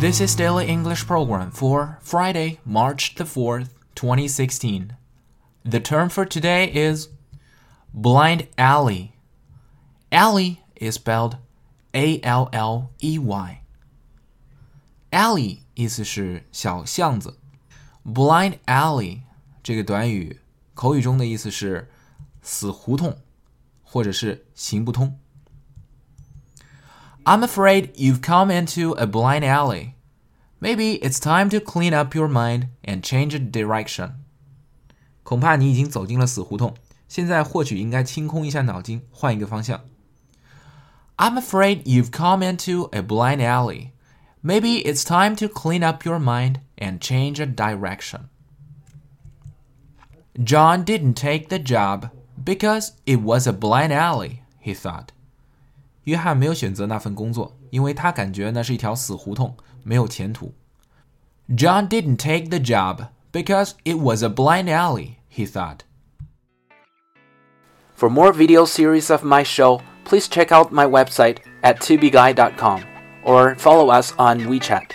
This is Daily English Program for Friday, March the 4th, 2016. The term for today is blind alley. Alley is spelled A L L E Y. Alley 意思是小巷子，blind alley 这个短语口语中的意思是死胡同，或者是行不通。 I'm afraid you've come into a blind alley. Maybe it's time to clean up your mind and change a direction. 恐怕你已经走进了死胡同，现在或许应该清空一下脑筋，换一个方向。I'm afraid you've come into a blind alley. Maybe it's time to clean up your mind and change a direction. John didn't take the job because it was a blind alley, he thought. 约翰没有选择那份工作，因为他感觉那是一条死胡同，没有前途。John didn't take the job because it was a blind alley, he thought. For more video series of my show, please check out my website at tubeguy.com or follow us on WeChat.